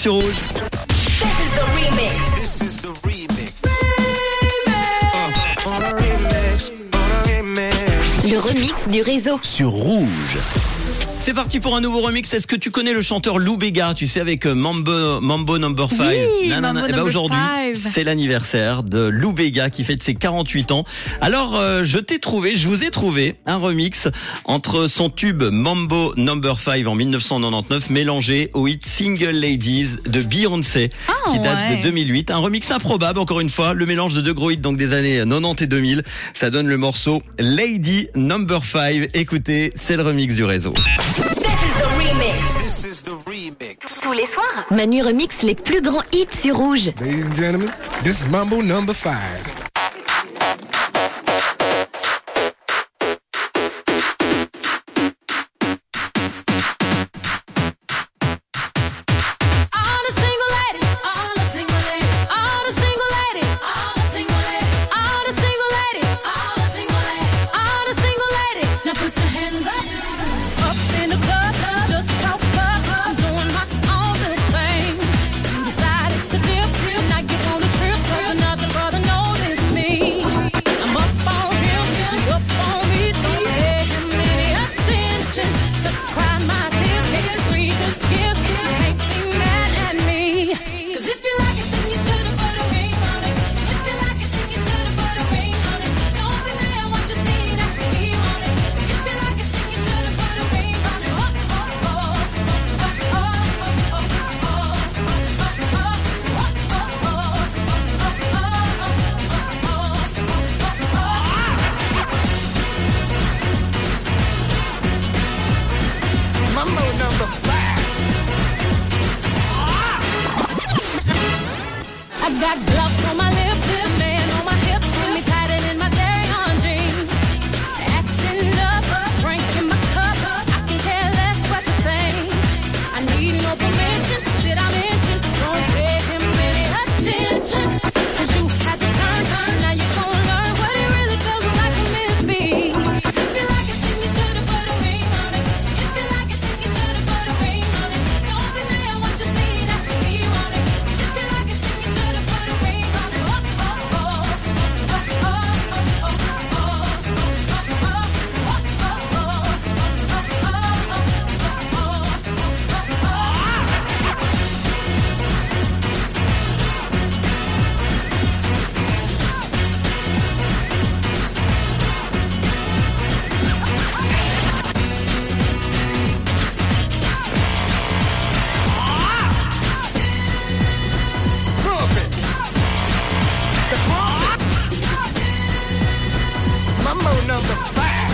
sur rouge. Le remix du réseau. sur rouge. C'est parti pour un nouveau remix. Est-ce que tu connais le chanteur Lou Bega Tu sais avec euh, Mambo Mambo Number 5. Oui, Eh ben aujourd'hui, c'est l'anniversaire de Lou Bega qui fête ses 48 ans. Alors euh, je t'ai trouvé, je vous ai trouvé un remix entre son tube Mambo Number 5 en 1999 mélangé au hit Single Ladies de Beyoncé Ah, qui date ouais. de 2008. Un remix improbable encore une fois, le mélange de deux gros hits donc des années 90 et 2000. Ça donne le morceau Lady Number 5. Écoutez, c'est le remix du réseau the. This is the. Tous les soirs, Manu remix les plus grands hits sur Rouge. Ladies and gentlemen, this is Mambo number 5. I got gloves on my lips. Rule number five.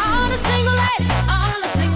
on a single life, single